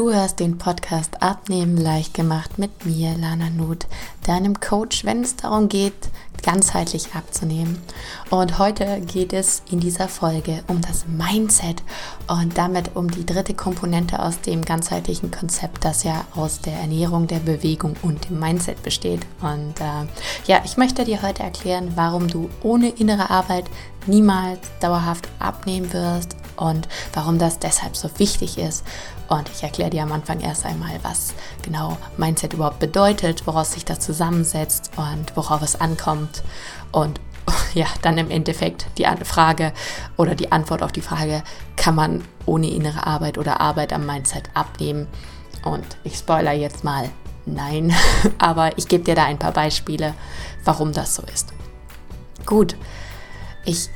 Du hörst den Podcast Abnehmen leicht gemacht mit mir, Lana Nuth, deinem Coach, wenn es darum geht, ganzheitlich abzunehmen. Und heute geht es in dieser Folge um das Mindset und damit um die dritte Komponente aus dem ganzheitlichen Konzept, das ja aus der Ernährung, der Bewegung und dem Mindset besteht. Und äh, ja, ich möchte dir heute erklären, warum du ohne innere Arbeit niemals dauerhaft abnehmen wirst und warum das deshalb so wichtig ist. Und ich erkläre dir am Anfang erst einmal, was genau Mindset überhaupt bedeutet, woraus sich das zusammensetzt und worauf es ankommt. Und ja, dann im Endeffekt die Frage oder die Antwort auf die Frage, kann man ohne innere Arbeit oder Arbeit am Mindset abnehmen? Und ich spoiler jetzt mal, nein, aber ich gebe dir da ein paar Beispiele, warum das so ist. Gut, ich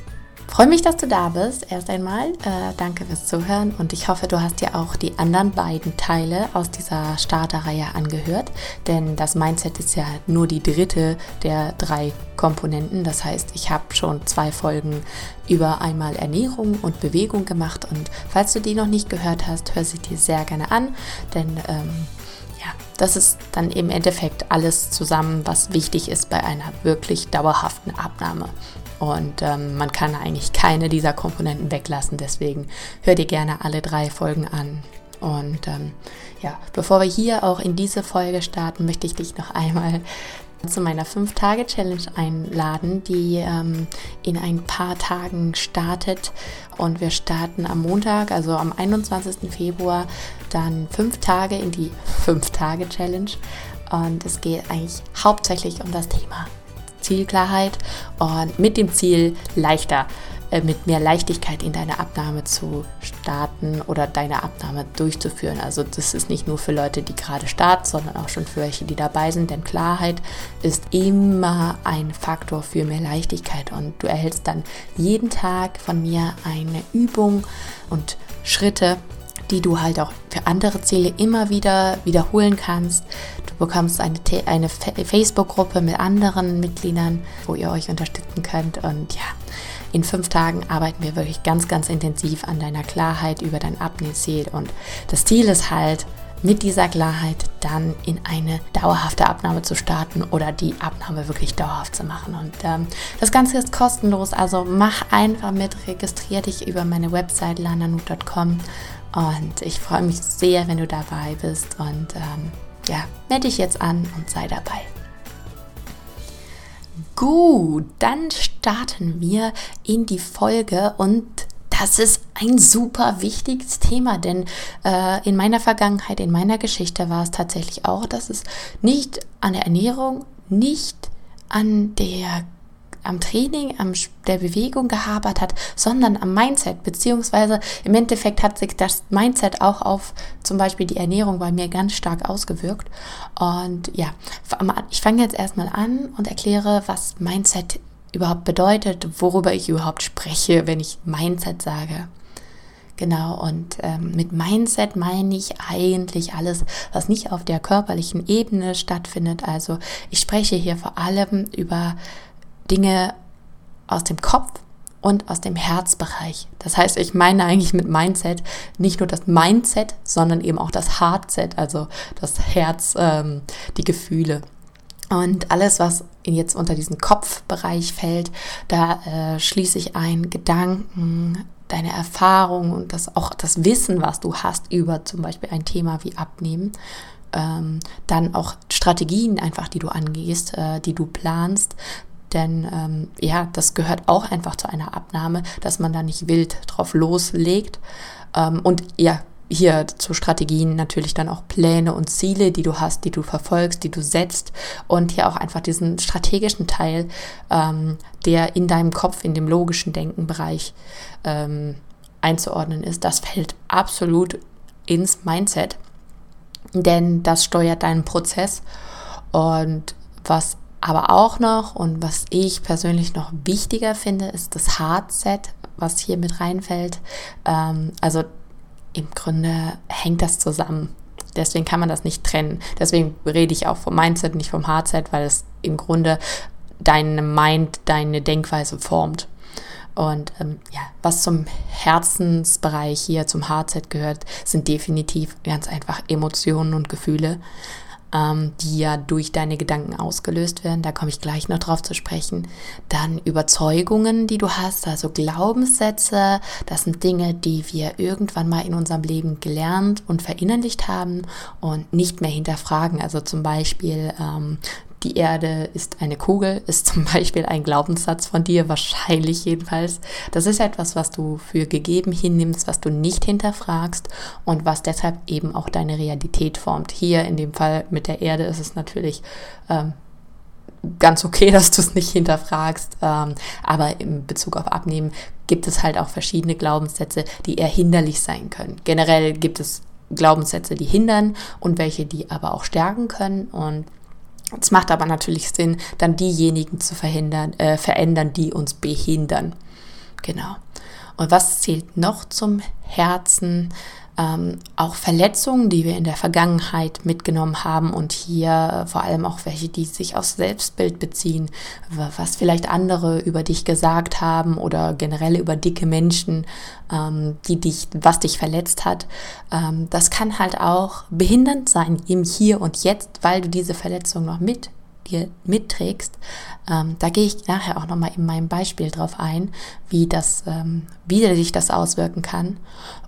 freue mich, dass du da bist. Erst einmal äh, danke fürs Zuhören und ich hoffe, du hast dir auch die anderen beiden Teile aus dieser Starterreihe angehört, denn das Mindset ist ja nur die dritte der drei Komponenten. Das heißt, ich habe schon zwei Folgen über einmal Ernährung und Bewegung gemacht und falls du die noch nicht gehört hast, hör sie dir sehr gerne an, denn ähm, ja, das ist dann im Endeffekt alles zusammen, was wichtig ist bei einer wirklich dauerhaften Abnahme. Und ähm, man kann eigentlich keine dieser Komponenten weglassen. Deswegen hör dir gerne alle drei Folgen an. Und ähm, ja, bevor wir hier auch in diese Folge starten, möchte ich dich noch einmal zu meiner 5-Tage-Challenge einladen, die ähm, in ein paar Tagen startet. Und wir starten am Montag, also am 21. Februar, dann 5 Tage in die 5-Tage-Challenge. Und es geht eigentlich hauptsächlich um das Thema Zielklarheit und mit dem Ziel leichter, äh, mit mehr Leichtigkeit in deine Abnahme zu starten oder deine Abnahme durchzuführen. Also das ist nicht nur für Leute, die gerade starten, sondern auch schon für welche, die dabei sind. Denn Klarheit ist immer ein Faktor für mehr Leichtigkeit und du erhältst dann jeden Tag von mir eine Übung und Schritte, die du halt auch für andere Ziele immer wieder wiederholen kannst. Du bekommst eine, eine Facebook-Gruppe mit anderen Mitgliedern, wo ihr euch unterstützen könnt. Und ja, in fünf Tagen arbeiten wir wirklich ganz, ganz intensiv an deiner Klarheit über dein Abnehmziel. Und das Ziel ist halt, mit dieser Klarheit dann in eine dauerhafte Abnahme zu starten oder die Abnahme wirklich dauerhaft zu machen. Und ähm, das Ganze ist kostenlos, also mach einfach mit, registriere dich über meine Website lananut.com und ich freue mich sehr, wenn du dabei bist und ähm, ja, melde dich jetzt an und sei dabei. Gut, dann starten wir in die Folge und das ist ein super wichtiges Thema, denn äh, in meiner Vergangenheit, in meiner Geschichte war es tatsächlich auch, dass es nicht an der Ernährung, nicht an der am Training, am der Bewegung gehabert hat, sondern am Mindset, beziehungsweise im Endeffekt hat sich das Mindset auch auf zum Beispiel die Ernährung bei mir ganz stark ausgewirkt. Und ja, ich fange jetzt erstmal an und erkläre, was Mindset überhaupt bedeutet, worüber ich überhaupt spreche, wenn ich Mindset sage. Genau, und ähm, mit Mindset meine ich eigentlich alles, was nicht auf der körperlichen Ebene stattfindet. Also ich spreche hier vor allem über Dinge aus dem Kopf und aus dem Herzbereich. Das heißt, ich meine eigentlich mit Mindset nicht nur das Mindset, sondern eben auch das Heartset, also das Herz, ähm, die Gefühle. Und alles, was jetzt unter diesen Kopfbereich fällt, da äh, schließe ich ein Gedanken, deine Erfahrung und das auch das Wissen, was du hast über zum Beispiel ein Thema wie Abnehmen. Ähm, dann auch Strategien einfach, die du angehst, äh, die du planst, denn ähm, ja, das gehört auch einfach zu einer Abnahme, dass man da nicht wild drauf loslegt. Ähm, und ja, hier zu Strategien natürlich dann auch Pläne und Ziele, die du hast, die du verfolgst, die du setzt. Und hier auch einfach diesen strategischen Teil, ähm, der in deinem Kopf, in dem logischen Denkenbereich ähm, einzuordnen ist, das fällt absolut ins Mindset, denn das steuert deinen Prozess. Und was aber auch noch, und was ich persönlich noch wichtiger finde, ist das Hardset, was hier mit reinfällt. Ähm, also im Grunde hängt das zusammen. Deswegen kann man das nicht trennen. Deswegen rede ich auch vom Mindset, nicht vom Hardset, weil es im Grunde deine Mind, deine Denkweise formt. Und ähm, ja, was zum Herzensbereich hier, zum Hardset gehört, sind definitiv ganz einfach Emotionen und Gefühle ähm, die ja durch deine Gedanken ausgelöst werden. Da komme ich gleich noch drauf zu sprechen. Dann Überzeugungen, die du hast, also Glaubenssätze. Das sind Dinge, die wir irgendwann mal in unserem Leben gelernt und verinnerlicht haben und nicht mehr hinterfragen. Also zum Beispiel, ähm, die Erde ist eine Kugel, ist zum Beispiel ein Glaubenssatz von dir, wahrscheinlich jedenfalls. Das ist etwas, was du für gegeben hinnimmst, was du nicht hinterfragst und was deshalb eben auch deine Realität formt. Hier in dem Fall mit der Erde ist es natürlich ähm, ganz okay, dass du es nicht hinterfragst. Ähm, aber in Bezug auf Abnehmen gibt es halt auch verschiedene Glaubenssätze, die eher hinderlich sein können. Generell gibt es Glaubenssätze, die hindern und welche, die aber auch stärken können. Und es macht aber natürlich Sinn, dann diejenigen zu verhindern, äh, verändern, die uns behindern. Genau. Und was zählt noch zum Herzen? Ähm, auch Verletzungen, die wir in der Vergangenheit mitgenommen haben und hier vor allem auch welche, die sich aufs Selbstbild beziehen, was vielleicht andere über dich gesagt haben oder generell über dicke Menschen, ähm, die dich, was dich verletzt hat. Ähm, das kann halt auch behindernd sein im Hier und Jetzt, weil du diese Verletzung noch mit dir mitträgst. Ähm, da gehe ich nachher auch nochmal in meinem Beispiel drauf ein, wie das, ähm, wie sich das auswirken kann.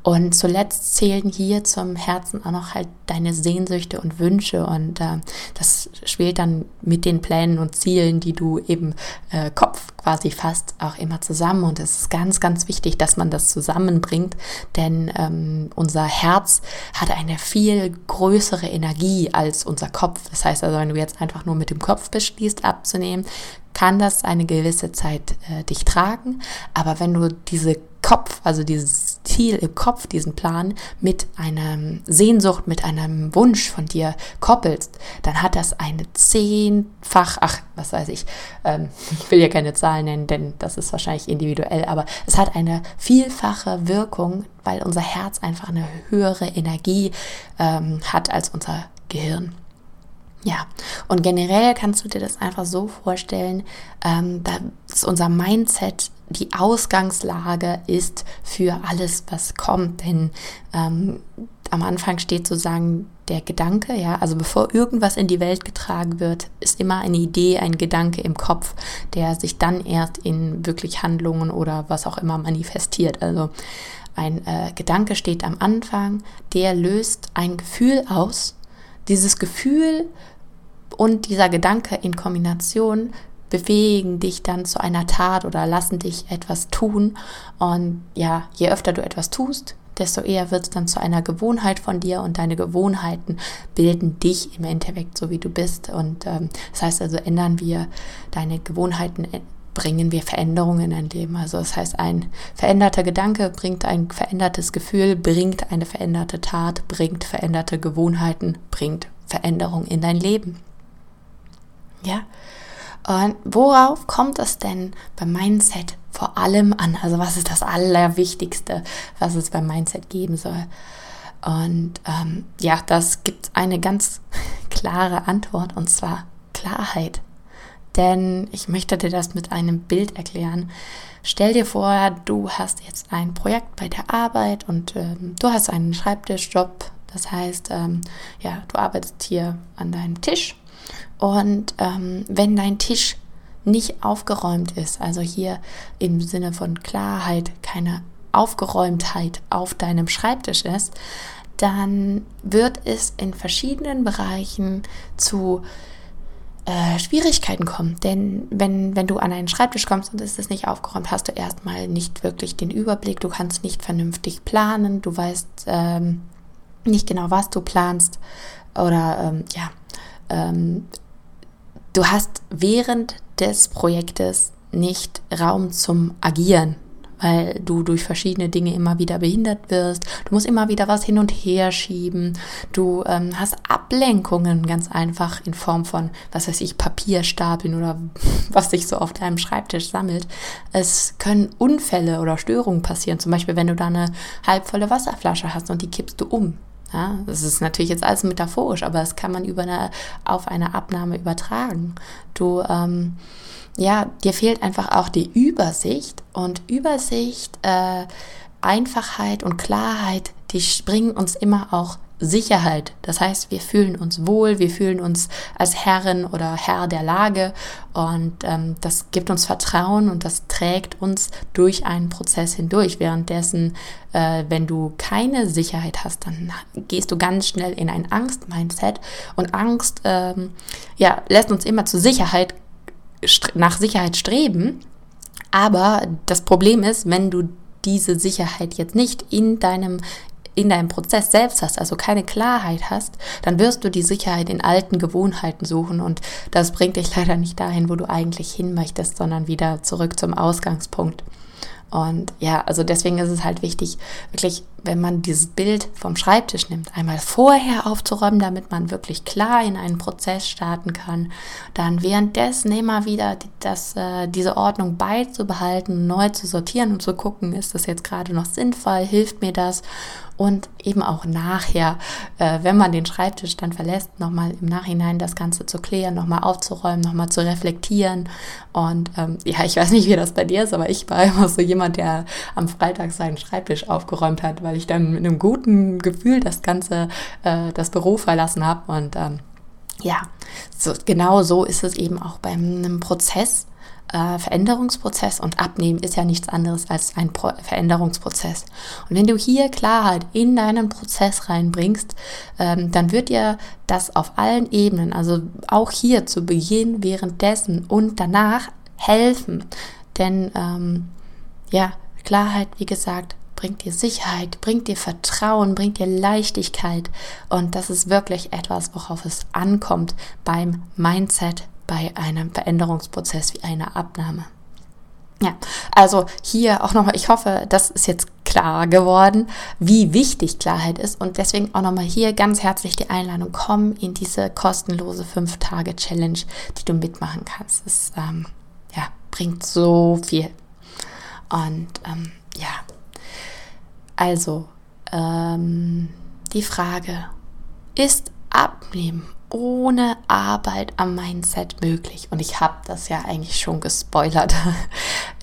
Und zuletzt zählen hier zum Herzen auch noch halt deine Sehnsüchte und Wünsche und äh, das spielt dann mit den Plänen und Zielen, die du eben äh, Kopf quasi fasst, auch immer zusammen. Und es ist ganz, ganz wichtig, dass man das zusammenbringt, denn ähm, unser Herz hat eine viel größere Energie als unser Kopf. Das heißt also, wenn du jetzt einfach nur mit dem Kopf beschließt abzunehmen, kann das eine gewisse Zeit äh, dich tragen. Aber wenn du diese Kopf, also dieses Ziel im Kopf, diesen Plan mit einer Sehnsucht, mit einem Wunsch von dir koppelst, dann hat das eine zehnfach, ach, was weiß ich, ähm, ich will ja keine Zahlen nennen, denn das ist wahrscheinlich individuell, aber es hat eine vielfache Wirkung, weil unser Herz einfach eine höhere Energie ähm, hat als unser Gehirn. Ja, und generell kannst du dir das einfach so vorstellen, ähm, dass unser Mindset die Ausgangslage ist für alles, was kommt. Denn ähm, am Anfang steht sozusagen der Gedanke, ja, also bevor irgendwas in die Welt getragen wird, ist immer eine Idee, ein Gedanke im Kopf, der sich dann erst in wirklich Handlungen oder was auch immer manifestiert. Also ein äh, Gedanke steht am Anfang, der löst ein Gefühl aus. Dieses Gefühl und dieser Gedanke in Kombination bewegen dich dann zu einer Tat oder lassen dich etwas tun. Und ja, je öfter du etwas tust, desto eher wird es dann zu einer Gewohnheit von dir und deine Gewohnheiten bilden dich im Endeffekt so, wie du bist. Und ähm, das heißt also, ändern wir deine Gewohnheiten, bringen wir Veränderungen in dein Leben. Also das heißt, ein veränderter Gedanke bringt ein verändertes Gefühl, bringt eine veränderte Tat, bringt veränderte Gewohnheiten, bringt Veränderung in dein Leben. Ja. Und worauf kommt es denn beim Mindset vor allem an? Also was ist das Allerwichtigste, was es beim Mindset geben soll? Und ähm, ja, das gibt eine ganz klare Antwort und zwar Klarheit. Denn ich möchte dir das mit einem Bild erklären. Stell dir vor, du hast jetzt ein Projekt bei der Arbeit und ähm, du hast einen Schreibtischjob. Das heißt, ähm, ja, du arbeitest hier an deinem Tisch und ähm, wenn dein Tisch nicht aufgeräumt ist, also hier im Sinne von Klarheit, keine Aufgeräumtheit auf deinem Schreibtisch ist, dann wird es in verschiedenen Bereichen zu äh, Schwierigkeiten kommen. Denn wenn, wenn du an einen Schreibtisch kommst und es ist nicht aufgeräumt, hast du erstmal nicht wirklich den Überblick, du kannst nicht vernünftig planen, du weißt ähm, nicht genau, was du planst. Oder ähm, ja, ähm, du hast während des Projektes nicht Raum zum Agieren, weil du durch verschiedene Dinge immer wieder behindert wirst. Du musst immer wieder was hin und her schieben. Du ähm, hast Ablenkungen ganz einfach in Form von, was weiß ich, Papierstapeln oder was sich so auf deinem Schreibtisch sammelt. Es können Unfälle oder Störungen passieren. Zum Beispiel, wenn du da eine halbvolle Wasserflasche hast und die kippst du um Ja, das ist natürlich jetzt alles metaphorisch, aber das kann man über eine, auf eine Abnahme übertragen. Du, ähm, ja, dir fehlt einfach auch die Übersicht und Übersicht, äh, Einfachheit und Klarheit, die bringen uns immer auch Sicherheit. Das heißt, wir fühlen uns wohl, wir fühlen uns als Herrin oder Herr der Lage und ähm, das gibt uns Vertrauen und das trägt uns durch einen Prozess hindurch. Währenddessen, äh, wenn du keine Sicherheit hast, dann gehst du ganz schnell in ein Angst-Mindset und Angst ähm, ja, lässt uns immer zur Sicherheit, nach Sicherheit streben. Aber das Problem ist, wenn du diese Sicherheit jetzt nicht in deinem in deinem Prozess selbst hast, also keine Klarheit hast, dann wirst du die Sicherheit in alten Gewohnheiten suchen und das bringt dich leider nicht dahin, wo du eigentlich hin möchtest, sondern wieder zurück zum Ausgangspunkt. Und ja, also deswegen ist es halt wichtig, wirklich, wenn man dieses Bild vom Schreibtisch nimmt, einmal vorher aufzuräumen, damit man wirklich klar in einen Prozess starten kann, dann währenddessen immer wieder das, äh, diese Ordnung beizubehalten, neu zu sortieren und zu gucken, ist das jetzt gerade noch sinnvoll, hilft mir das und eben auch nachher, äh, wenn man den Schreibtisch dann verlässt, nochmal im Nachhinein das Ganze zu klären, nochmal aufzuräumen, nochmal zu reflektieren. Und ähm, ja, ich weiß nicht, wie das bei dir ist, aber ich war immer so jemand, der am Freitag seinen Schreibtisch aufgeräumt hat, weil ich dann mit einem guten Gefühl das Ganze, äh, das Büro verlassen habe. Und ähm, ja, so, genau so ist es eben auch bei einem Prozess äh, Veränderungsprozess und Abnehmen ist ja nichts anderes als ein Pro Veränderungsprozess. Und wenn du hier Klarheit in deinen Prozess reinbringst, ähm, dann wird dir das auf allen Ebenen, also auch hier zu Beginn, währenddessen und danach helfen. Denn ähm, ja, Klarheit, wie gesagt, bringt dir Sicherheit, bringt dir Vertrauen, bringt dir Leichtigkeit. Und das ist wirklich etwas, worauf es ankommt beim Mindset bei einem Veränderungsprozess wie einer Abnahme. Ja, also hier auch nochmal, ich hoffe, das ist jetzt klar geworden, wie wichtig Klarheit ist und deswegen auch nochmal hier ganz herzlich die Einladung, komm in diese kostenlose 5-Tage-Challenge, die du mitmachen kannst. Es ähm, ja, bringt so viel. Und ähm, ja, also ähm, die Frage, ist Abnehmen ohne Arbeit am Mindset möglich. Und ich habe das ja eigentlich schon gespoilert.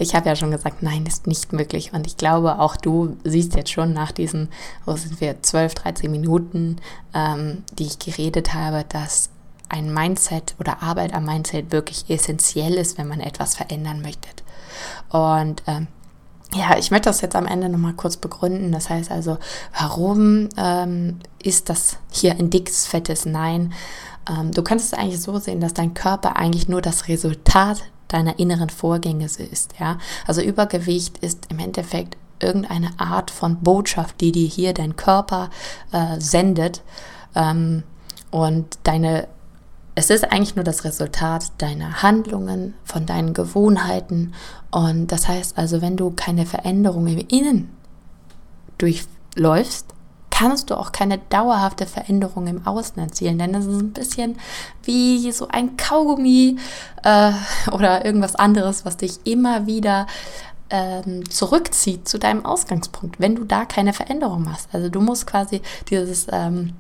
Ich habe ja schon gesagt, nein, ist nicht möglich. Und ich glaube, auch du siehst jetzt schon nach diesen, wo sind wir, 12, 13 Minuten, ähm, die ich geredet habe, dass ein Mindset oder Arbeit am Mindset wirklich essentiell ist, wenn man etwas verändern möchte. Und ähm, ja, ich möchte das jetzt am Ende nochmal kurz begründen. Das heißt also, warum ähm, ist das hier ein dickes, fettes Nein? Ähm, du kannst es eigentlich so sehen, dass dein Körper eigentlich nur das Resultat deiner inneren Vorgänge ist. Ja? Also Übergewicht ist im Endeffekt irgendeine Art von Botschaft, die dir hier dein Körper äh, sendet. Ähm, und deine es ist eigentlich nur das Resultat deiner Handlungen, von deinen Gewohnheiten. Und das heißt also, wenn du keine Veränderung im Innen durchläufst, kannst du auch keine dauerhafte Veränderung im Außen erzielen. Denn das ist ein bisschen wie so ein Kaugummi äh, oder irgendwas anderes, was dich immer wieder ähm, zurückzieht zu deinem Ausgangspunkt, wenn du da keine Veränderung machst. Also du musst quasi dieses ähm,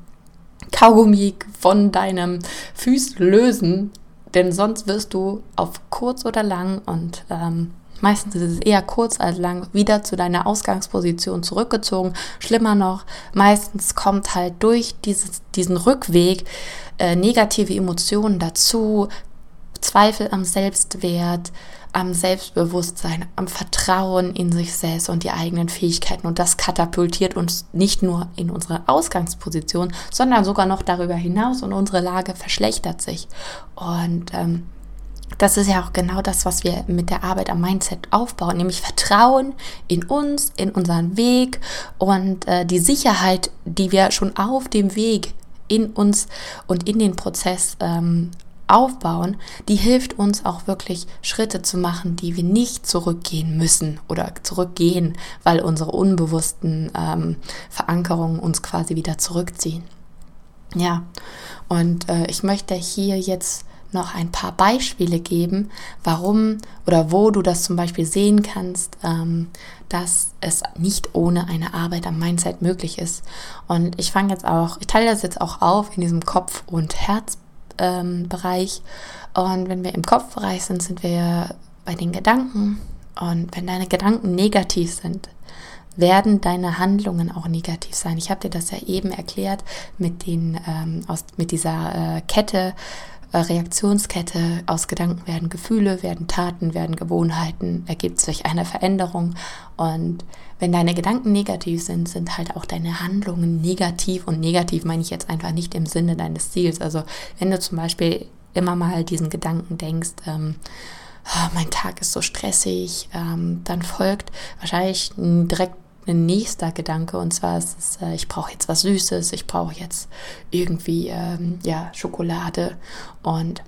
Kaugummi von deinem Fuß lösen, denn sonst wirst du auf kurz oder lang und ähm, meistens ist es eher kurz als lang wieder zu deiner Ausgangsposition zurückgezogen. Schlimmer noch, meistens kommt halt durch dieses, diesen Rückweg äh, negative Emotionen dazu, Zweifel am Selbstwert, am Selbstbewusstsein, am Vertrauen in sich selbst und die eigenen Fähigkeiten. Und das katapultiert uns nicht nur in unsere Ausgangsposition, sondern sogar noch darüber hinaus und unsere Lage verschlechtert sich. Und ähm, das ist ja auch genau das, was wir mit der Arbeit am Mindset aufbauen, nämlich Vertrauen in uns, in unseren Weg und äh, die Sicherheit, die wir schon auf dem Weg in uns und in den Prozess ähm, aufbauen, die hilft uns auch wirklich Schritte zu machen, die wir nicht zurückgehen müssen oder zurückgehen, weil unsere unbewussten ähm, Verankerungen uns quasi wieder zurückziehen. Ja, und äh, ich möchte hier jetzt noch ein paar Beispiele geben, warum oder wo du das zum Beispiel sehen kannst, ähm, dass es nicht ohne eine Arbeit am Mindset möglich ist. Und ich fange jetzt auch, ich teile das jetzt auch auf in diesem Kopf- und Herzbereich. Ähm, und wenn wir im Kopfbereich sind, sind wir bei den Gedanken. Und wenn deine Gedanken negativ sind, werden deine Handlungen auch negativ sein. Ich habe dir das ja eben erklärt mit, den, ähm, aus, mit dieser äh, Kette, Reaktionskette. Aus Gedanken werden Gefühle, werden Taten, werden Gewohnheiten, ergibt sich eine Veränderung. Und wenn deine Gedanken negativ sind, sind halt auch deine Handlungen negativ. Und negativ meine ich jetzt einfach nicht im Sinne deines Ziels. Also wenn du zum Beispiel immer mal diesen Gedanken denkst, ähm, oh, mein Tag ist so stressig, ähm, dann folgt wahrscheinlich direkt ein nächster Gedanke und zwar ist es, äh, ich brauche jetzt was Süßes, ich brauche jetzt irgendwie ähm, ja Schokolade und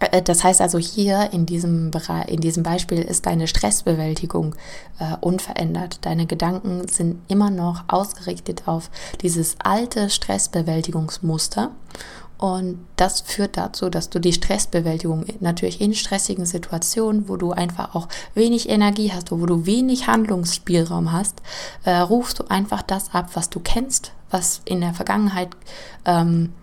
äh, das heißt also hier in diesem, Bereich, in diesem Beispiel ist deine Stressbewältigung äh, unverändert. Deine Gedanken sind immer noch ausgerichtet auf dieses alte Stressbewältigungsmuster und das führt dazu, dass du die Stressbewältigung natürlich in stressigen Situationen, wo du einfach auch wenig Energie hast, wo du wenig Handlungsspielraum hast, äh, rufst du einfach das ab, was du kennst, was in der Vergangenheit ähm,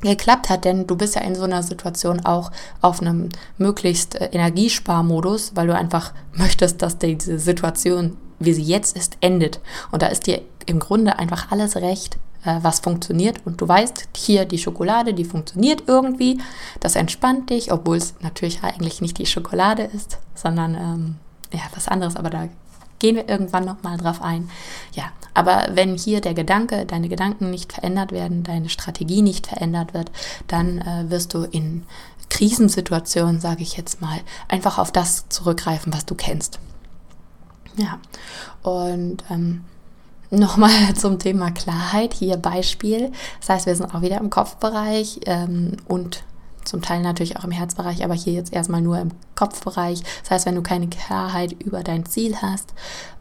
geklappt hat, denn du bist ja in so einer Situation auch auf einem möglichst äh, Energiesparmodus, weil du einfach möchtest, dass diese Situation, wie sie jetzt ist, endet. Und da ist dir im Grunde einfach alles recht, was funktioniert und du weißt, hier die Schokolade, die funktioniert irgendwie, das entspannt dich, obwohl es natürlich eigentlich nicht die Schokolade ist, sondern ähm, ja, was anderes, aber da gehen wir irgendwann nochmal drauf ein. Ja, aber wenn hier der Gedanke, deine Gedanken nicht verändert werden, deine Strategie nicht verändert wird, dann äh, wirst du in Krisensituationen, sage ich jetzt mal, einfach auf das zurückgreifen, was du kennst. Ja, und ähm, Nochmal zum Thema Klarheit, hier Beispiel. Das heißt, wir sind auch wieder im Kopfbereich ähm, und zum Teil natürlich auch im Herzbereich, aber hier jetzt erstmal nur im Kopfbereich. Das heißt, wenn du keine Klarheit über dein Ziel hast,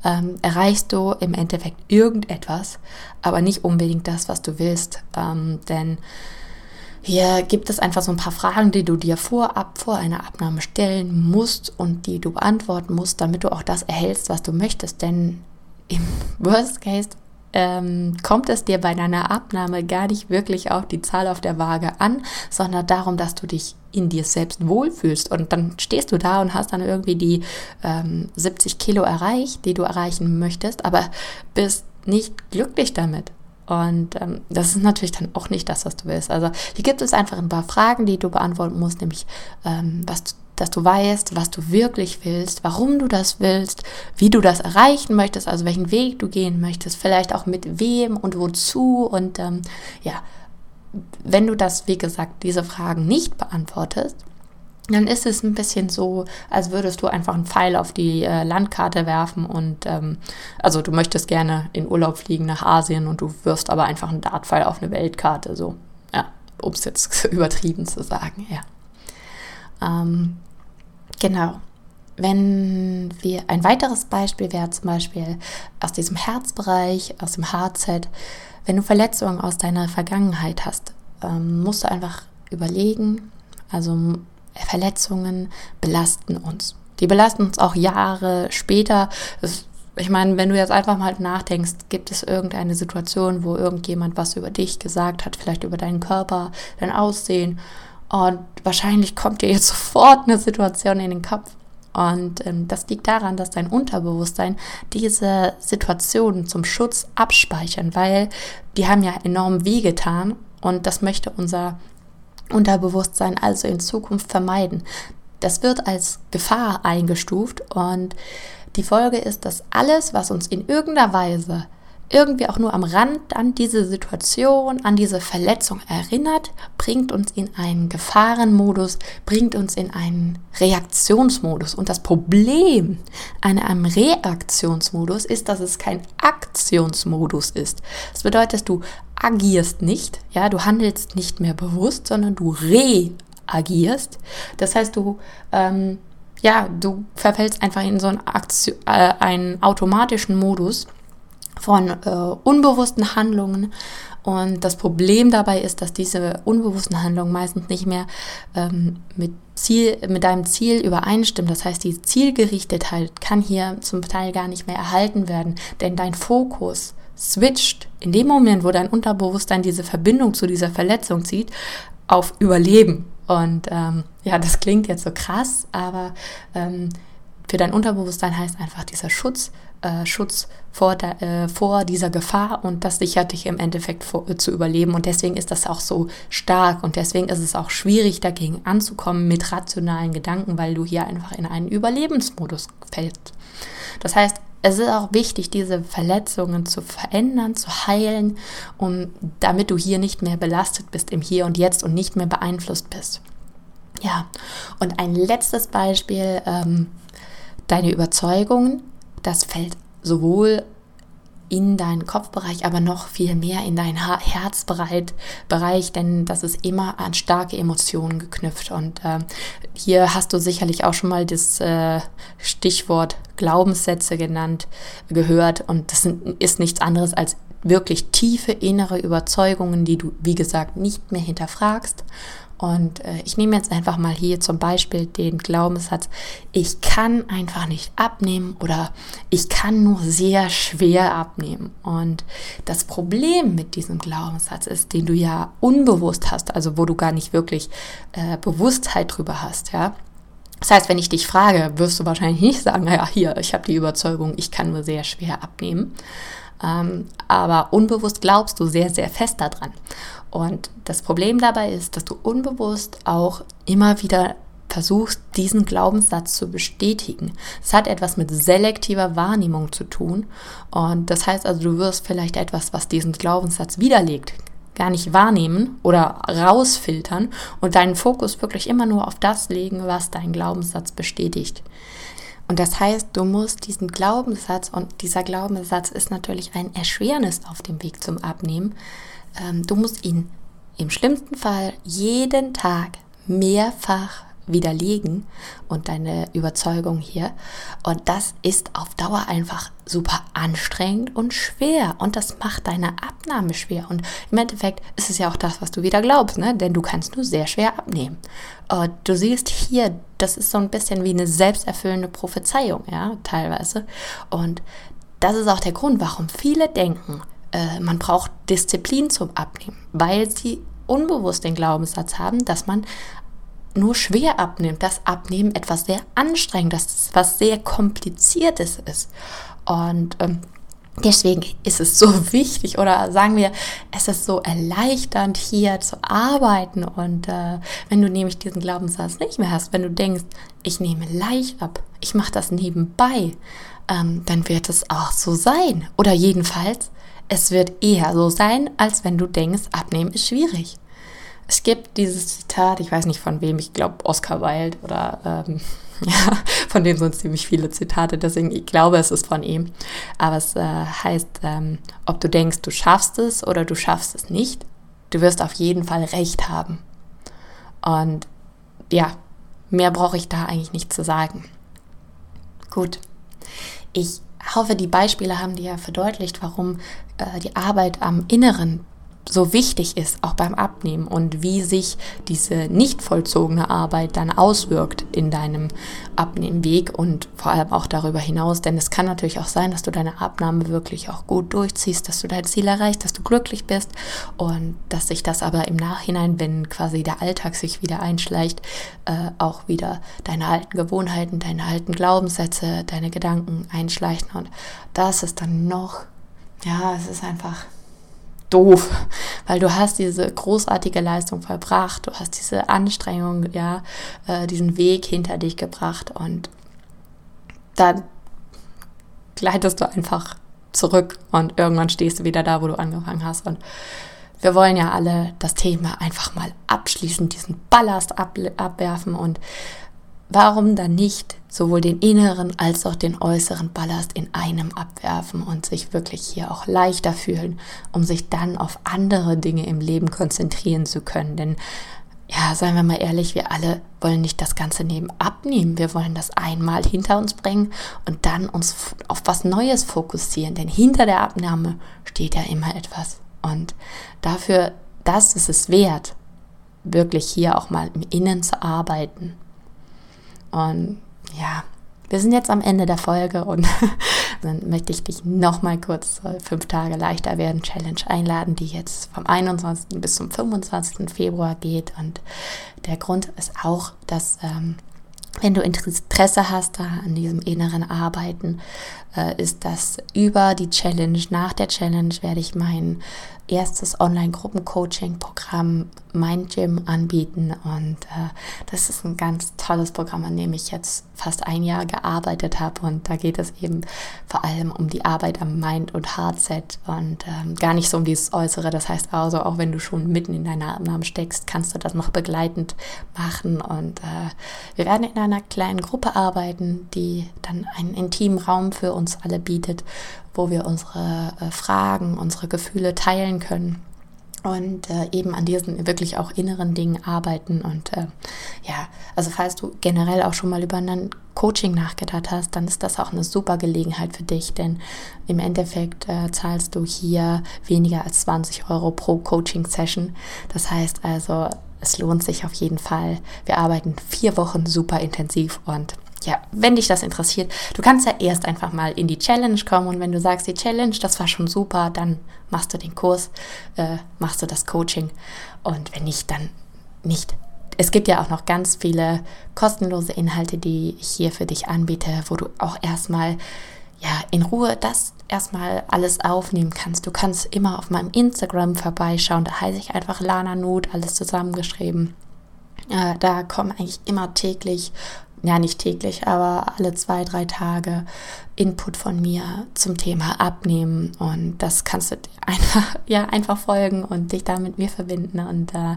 ähm, erreichst du im Endeffekt irgendetwas, aber nicht unbedingt das, was du willst. Ähm, denn hier gibt es einfach so ein paar Fragen, die du dir vorab vor einer Abnahme stellen musst und die du beantworten musst, damit du auch das erhältst, was du möchtest. Denn im Worst Case ähm, kommt es dir bei deiner Abnahme gar nicht wirklich auf die Zahl auf der Waage an, sondern darum, dass du dich in dir selbst wohlfühlst. Und dann stehst du da und hast dann irgendwie die ähm, 70 Kilo erreicht, die du erreichen möchtest, aber bist nicht glücklich damit. Und ähm, das ist natürlich dann auch nicht das, was du willst. Also hier gibt es einfach ein paar Fragen, die du beantworten musst, nämlich ähm, was du dass du weißt, was du wirklich willst, warum du das willst, wie du das erreichen möchtest, also welchen Weg du gehen möchtest, vielleicht auch mit wem und wozu. Und ähm, ja, wenn du das, wie gesagt, diese Fragen nicht beantwortest, dann ist es ein bisschen so, als würdest du einfach einen Pfeil auf die äh, Landkarte werfen und ähm, also du möchtest gerne in Urlaub fliegen nach Asien und du wirfst aber einfach einen Dartpfeil auf eine Weltkarte, so, ja, um es jetzt übertrieben zu sagen, ja. Ähm, Genau. Wenn wir ein weiteres Beispiel wäre zum Beispiel aus diesem Herzbereich, aus dem HZ, wenn du Verletzungen aus deiner Vergangenheit hast, ähm, musst du einfach überlegen, also Verletzungen belasten uns. Die belasten uns auch Jahre später. Ich meine, wenn du jetzt einfach mal nachdenkst, gibt es irgendeine Situation, wo irgendjemand was über dich gesagt hat, vielleicht über deinen Körper, dein Aussehen und wahrscheinlich kommt dir jetzt sofort eine Situation in den Kopf. Und ähm, das liegt daran, dass dein Unterbewusstsein diese Situationen zum Schutz abspeichern, weil die haben ja enorm wehgetan und das möchte unser Unterbewusstsein also in Zukunft vermeiden. Das wird als Gefahr eingestuft und die Folge ist, dass alles, was uns in irgendeiner Weise irgendwie auch nur am Rand an diese Situation, an diese Verletzung erinnert, bringt uns in einen Gefahrenmodus, bringt uns in einen Reaktionsmodus. Und das Problem an einem Reaktionsmodus ist, dass es kein Aktionsmodus ist. Das bedeutet, du agierst nicht, ja, du handelst nicht mehr bewusst, sondern du reagierst. Das heißt, du ähm, ja, du verfällst einfach in so einen, Aktio äh, einen automatischen Modus von äh, unbewussten Handlungen Und das Problem dabei ist, dass diese unbewussten Handlungen meistens nicht mehr ähm, mit, Ziel, mit deinem Ziel übereinstimmen. Das heißt, die Zielgerichtetheit kann hier zum Teil gar nicht mehr erhalten werden, denn dein Fokus switcht in dem Moment, wo dein Unterbewusstsein diese Verbindung zu dieser Verletzung zieht, auf Überleben. Und ähm, ja, das klingt jetzt so krass, aber ähm, für dein Unterbewusstsein heißt einfach dieser Schutz, äh, Schutz vor, der, äh, vor dieser Gefahr und das sichert dich im Endeffekt vor, äh, zu überleben. Und deswegen ist das auch so stark und deswegen ist es auch schwierig, dagegen anzukommen mit rationalen Gedanken, weil du hier einfach in einen Überlebensmodus fällst. Das heißt, es ist auch wichtig, diese Verletzungen zu verändern, zu heilen, um, damit du hier nicht mehr belastet bist im Hier und Jetzt und nicht mehr beeinflusst bist. Ja, und ein letztes Beispiel, ähm, deine Überzeugungen, das fällt sowohl in deinen Kopfbereich, aber noch viel mehr in deinen Herzbereich, denn das ist immer an starke Emotionen geknüpft. Und äh, hier hast du sicherlich auch schon mal das äh, Stichwort Glaubenssätze genannt, gehört. Und das sind, ist nichts anderes als wirklich tiefe innere Überzeugungen, die du, wie gesagt, nicht mehr hinterfragst und äh, ich nehme jetzt einfach mal hier zum Beispiel den Glaubenssatz, ich kann einfach nicht abnehmen oder ich kann nur sehr schwer abnehmen. Und das Problem mit diesem Glaubenssatz ist, den du ja unbewusst hast, also wo du gar nicht wirklich äh, Bewusstheit drüber hast, ja. Das heißt, wenn ich dich frage, wirst du wahrscheinlich nicht sagen, naja, hier, ich habe die Überzeugung, ich kann nur sehr schwer abnehmen. Ähm, aber unbewusst glaubst du sehr, sehr fest daran. Und das Problem dabei ist, dass du unbewusst auch immer wieder versuchst, diesen Glaubenssatz zu bestätigen. Es hat etwas mit selektiver Wahrnehmung zu tun. Und das heißt also, du wirst vielleicht etwas, was diesen Glaubenssatz widerlegt, gar nicht wahrnehmen oder rausfiltern und deinen Fokus wirklich immer nur auf das legen, was dein Glaubenssatz bestätigt. Und das heißt, du musst diesen Glaubenssatz, und dieser Glaubenssatz ist natürlich ein Erschwernis auf dem Weg zum Abnehmen, ähm, du musst ihn im schlimmsten Fall jeden Tag mehrfach widerlegen und deine Überzeugung hier. Und das ist auf Dauer einfach super anstrengend und schwer. Und das macht deine Abnahme schwer. Und im Endeffekt ist es ja auch das, was du wieder glaubst, ne? denn du kannst nur sehr schwer abnehmen. Und du siehst hier, das ist so ein bisschen wie eine selbsterfüllende Prophezeiung, ja, teilweise. Und das ist auch der Grund, warum viele denken, äh, man braucht Disziplin zum Abnehmen, weil sie unbewusst den Glaubenssatz haben, dass man nur schwer abnimmt, dass Abnehmen etwas sehr anstrengendes, ist, was sehr kompliziertes ist. Und ähm, deswegen ist es so wichtig oder sagen wir, es ist so erleichternd hier zu arbeiten. Und äh, wenn du nämlich diesen Glaubenssatz nicht mehr hast, wenn du denkst, ich nehme leicht ab, ich mache das nebenbei, ähm, dann wird es auch so sein. Oder jedenfalls es wird eher so sein, als wenn du denkst, abnehmen ist schwierig. Es gibt dieses Zitat, ich weiß nicht von wem, ich glaube Oscar Wilde oder ähm, ja, von dem sind ziemlich viele Zitate, deswegen ich glaube, es ist von ihm. Aber es äh, heißt, ähm, ob du denkst, du schaffst es oder du schaffst es nicht, du wirst auf jeden Fall recht haben. Und ja, mehr brauche ich da eigentlich nicht zu sagen. Gut, ich hoffe, die Beispiele haben dir verdeutlicht, warum äh, die Arbeit am Inneren so wichtig ist, auch beim Abnehmen und wie sich diese nicht vollzogene Arbeit dann auswirkt in deinem Abnehmweg und vor allem auch darüber hinaus. Denn es kann natürlich auch sein, dass du deine Abnahme wirklich auch gut durchziehst, dass du dein Ziel erreichst, dass du glücklich bist und dass sich das aber im Nachhinein, wenn quasi der Alltag sich wieder einschleicht, äh, auch wieder deine alten Gewohnheiten, deine alten Glaubenssätze, deine Gedanken einschleichen und das ist dann noch ja, es ist einfach doof, weil du hast diese großartige Leistung vollbracht, du hast diese Anstrengung, ja, äh, diesen Weg hinter dich gebracht und dann gleitest du einfach zurück und irgendwann stehst du wieder da, wo du angefangen hast. Und wir wollen ja alle das Thema einfach mal abschließen, diesen Ballast ab, abwerfen und warum dann nicht sowohl den inneren als auch den äußeren Ballast in einem abwerfen und sich wirklich hier auch leichter fühlen, um sich dann auf andere Dinge im Leben konzentrieren zu können. Denn ja, seien wir mal ehrlich, wir alle wollen nicht das Ganze neben abnehmen. Wir wollen das einmal hinter uns bringen und dann uns auf was Neues fokussieren. Denn hinter der Abnahme steht ja immer etwas Und dafür, das ist es wert, wirklich hier auch mal im Innen zu arbeiten. Und ja, wir sind jetzt am Ende der Folge und dann möchte ich dich nochmal kurz zur 5 Tage leichter werden Challenge einladen, die jetzt vom 21. bis zum 25. Februar geht. Und der Grund ist auch, dass ähm, wenn du Interesse hast da an diesem inneren Arbeiten, äh, ist das über die Challenge, nach der Challenge werde ich mein erstes Online-Gruppen-Coaching-Programm Mind Gym anbieten. Und äh, das ist ein ganz tolles Programm, an dem ich jetzt fast ein Jahr gearbeitet habe. Und da geht es eben vor allem um die Arbeit am Mind- und Heartset und ähm, gar nicht so um dieses Äußere. Das heißt also, auch wenn du schon mitten in deiner Abnahme steckst, kannst du das noch begleitend machen. Und äh, wir werden in einer kleinen Gruppe arbeiten, die dann einen intimen Raum für uns alle bietet, wo wir unsere äh, Fragen, unsere Gefühle teilen können und äh, eben an diesen wirklich auch inneren Dingen arbeiten. Und äh, ja, also falls du generell auch schon mal über ein Coaching nachgedacht hast, dann ist das auch eine super Gelegenheit für dich, denn im Endeffekt äh, zahlst du hier weniger als 20 Euro pro Coaching-Session. Das heißt also, es lohnt sich auf jeden Fall. Wir arbeiten vier Wochen super intensiv und ja, wenn dich das interessiert, du kannst ja erst einfach mal in die Challenge kommen und wenn du sagst, die Challenge, das war schon super, dann machst du den Kurs, äh, machst du das Coaching und wenn nicht, dann nicht. Es gibt ja auch noch ganz viele kostenlose Inhalte, die ich hier für dich anbiete, wo du auch erstmal ja, in Ruhe das erstmal alles aufnehmen kannst. Du kannst immer auf meinem Instagram vorbeischauen, da heiße ich einfach Lana Not, alles zusammengeschrieben. Äh, da kommen eigentlich immer täglich ja nicht täglich, aber alle zwei, drei Tage Input von mir zum Thema Abnehmen und das kannst du einfach, ja, einfach folgen und dich da mit mir verbinden und äh,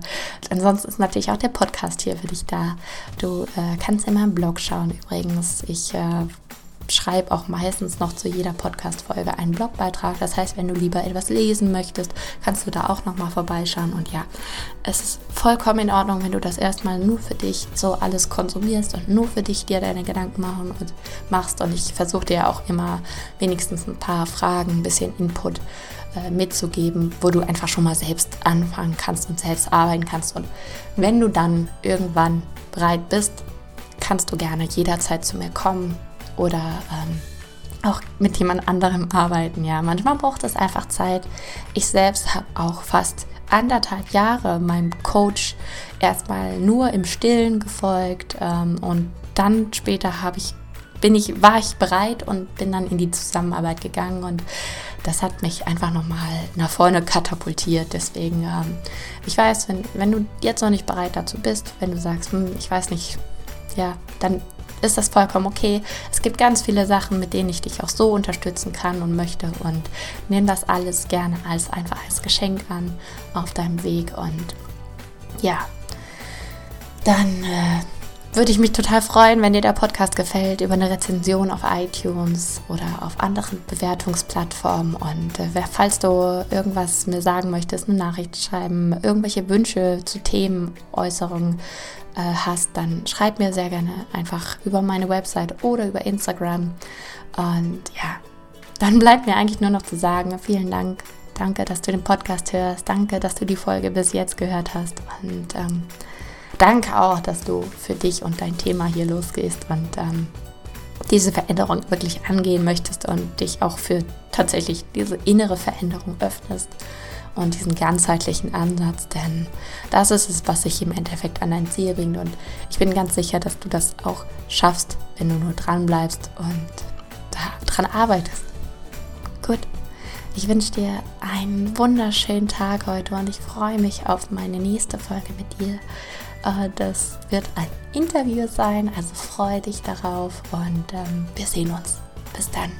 ansonsten ist natürlich auch der Podcast hier für dich da. Du äh, kannst in meinem Blog schauen übrigens. Ich äh, schreibe auch meistens noch zu jeder Podcast-Folge einen Blogbeitrag. Das heißt, wenn du lieber etwas lesen möchtest, kannst du da auch nochmal vorbeischauen. Und ja, es ist vollkommen in Ordnung, wenn du das erstmal nur für dich so alles konsumierst und nur für dich dir deine Gedanken machen und machst. Und ich versuche dir auch immer wenigstens ein paar Fragen, ein bisschen Input äh, mitzugeben, wo du einfach schon mal selbst anfangen kannst und selbst arbeiten kannst. Und wenn du dann irgendwann bereit bist, kannst du gerne jederzeit zu mir kommen oder ähm, auch mit jemand anderem arbeiten. Ja, manchmal braucht es einfach Zeit. Ich selbst habe auch fast anderthalb Jahre meinem Coach erstmal nur im Stillen gefolgt ähm, und dann später habe ich bin ich war ich bereit und bin dann in die Zusammenarbeit gegangen und das hat mich einfach nochmal nach vorne katapultiert. Deswegen, ähm, ich weiß, wenn, wenn du jetzt noch nicht bereit dazu bist, wenn du sagst, hm, ich weiß nicht, ja, dann ist das vollkommen okay. Es gibt ganz viele Sachen, mit denen ich dich auch so unterstützen kann und möchte und nimm das alles gerne als einfach als Geschenk an auf deinem Weg und ja, dann äh, würde ich mich total freuen, wenn dir der Podcast gefällt, über eine Rezension auf iTunes oder auf anderen Bewertungsplattformen. Und äh, falls du irgendwas mir sagen möchtest, eine Nachricht schreiben, irgendwelche Wünsche zu Themen, Äußerungen, hast, dann schreib mir sehr gerne einfach über meine Website oder über Instagram. Und ja, dann bleibt mir eigentlich nur noch zu sagen, vielen Dank. Danke, dass du den Podcast hörst. Danke, dass du die Folge bis jetzt gehört hast. Und ähm, danke auch, dass du für dich und dein Thema hier losgehst und ähm, diese Veränderung wirklich angehen möchtest und dich auch für tatsächlich diese innere Veränderung öffnest und diesen ganzheitlichen Ansatz, denn das ist es, was sich im Endeffekt an dein Ziel bringt. Und ich bin ganz sicher, dass du das auch schaffst, wenn du nur dran bleibst und daran arbeitest. Gut. Ich wünsche dir einen wunderschönen Tag heute und ich freue mich auf meine nächste Folge mit dir. Äh, das wird ein Interview sein, also freue dich darauf und ähm, wir sehen uns. Bis dann.